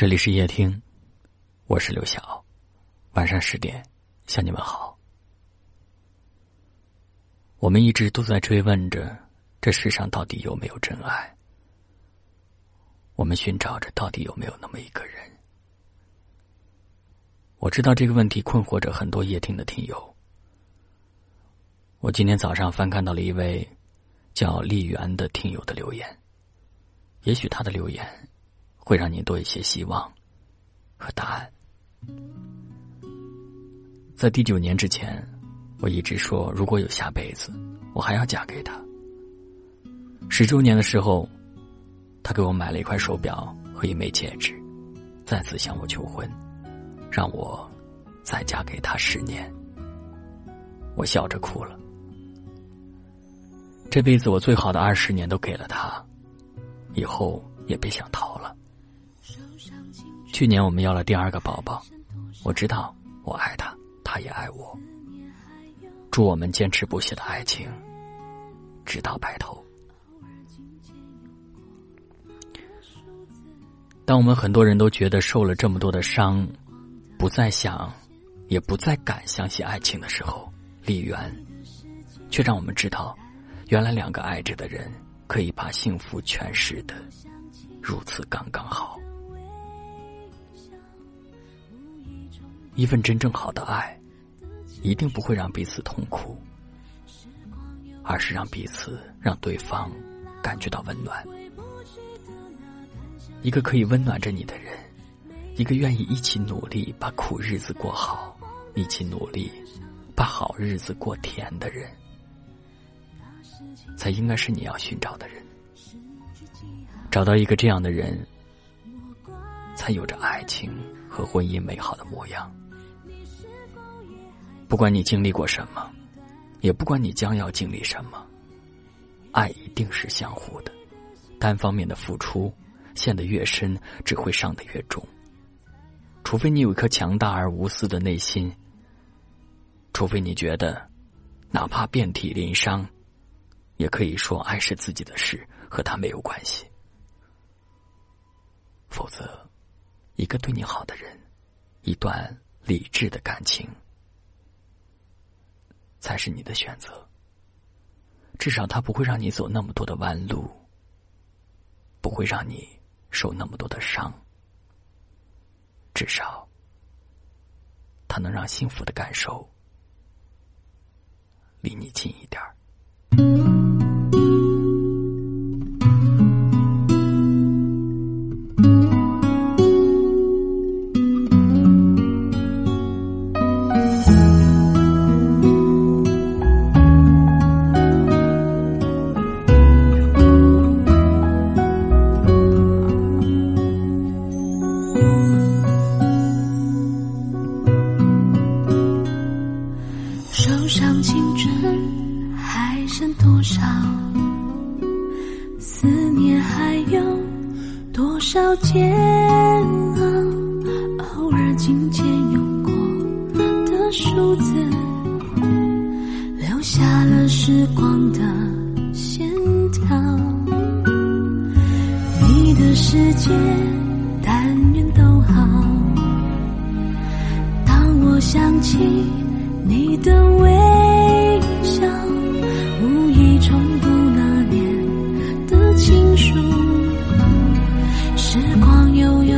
这里是夜听，我是刘晓。晚上十点向你们好。我们一直都在追问着，这世上到底有没有真爱？我们寻找着，到底有没有那么一个人？我知道这个问题困惑着很多夜听的听友。我今天早上翻看到了一位叫丽媛的听友的留言，也许他的留言。会让你多一些希望和答案。在第九年之前，我一直说，如果有下辈子，我还要嫁给他。十周年的时候，他给我买了一块手表和一枚戒指，再次向我求婚，让我再嫁给他十年。我笑着哭了。这辈子我最好的二十年都给了他，以后也别想逃了。去年我们要了第二个宝宝，我知道我爱他，他也爱我。祝我们坚持不懈的爱情，直到白头。当我们很多人都觉得受了这么多的伤，不再想，也不再敢相信爱情的时候，丽媛却让我们知道，原来两个爱着的人可以把幸福诠释的如此刚刚好。一份真正好的爱，一定不会让彼此痛苦，而是让彼此让对方感觉到温暖。一个可以温暖着你的人，一个愿意一起努力把苦日子过好，一起努力把好日子过甜的人，才应该是你要寻找的人。找到一个这样的人，才有着爱情和婚姻美好的模样。不管你经历过什么，也不管你将要经历什么，爱一定是相互的。单方面的付出，陷得越深，只会伤得越重。除非你有一颗强大而无私的内心，除非你觉得，哪怕遍体鳞伤，也可以说爱是自己的事，和他没有关系。否则，一个对你好的人，一段理智的感情。才是你的选择。至少他不会让你走那么多的弯路，不会让你受那么多的伤。至少，他能让幸福的感受离你近一点儿。煎熬，偶尔金钱用过的数字，留下了时光的线条。你的世界，但愿都好。当我想起你的微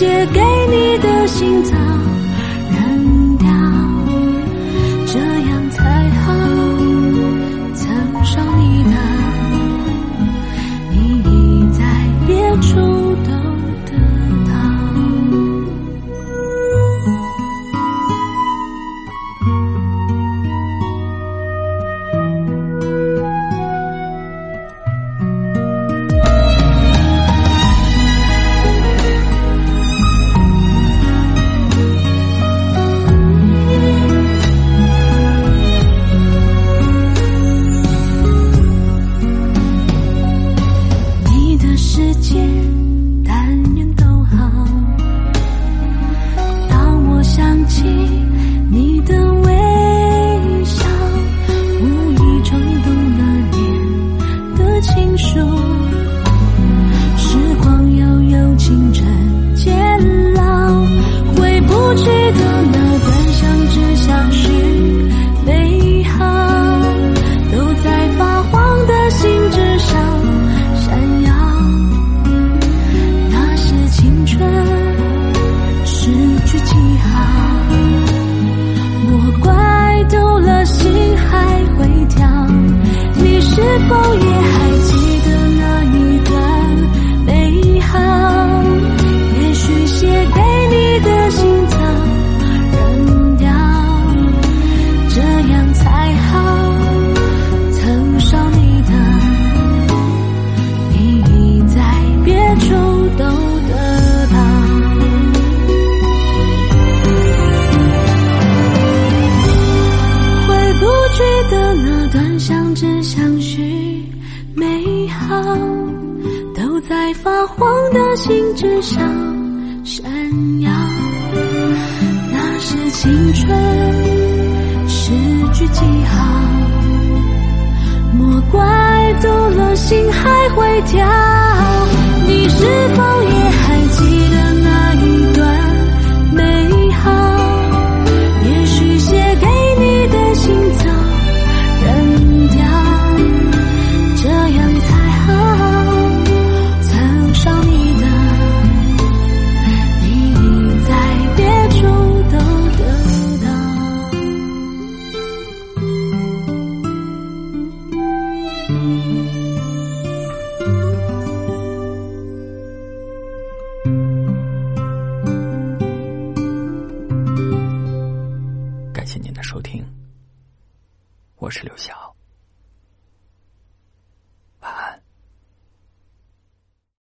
写给你的信早是否也？短相知相许美好都在发黄的信纸上闪耀，那是青春。诗句记号，莫怪走了心还会跳，你是否也？听，我是刘晓。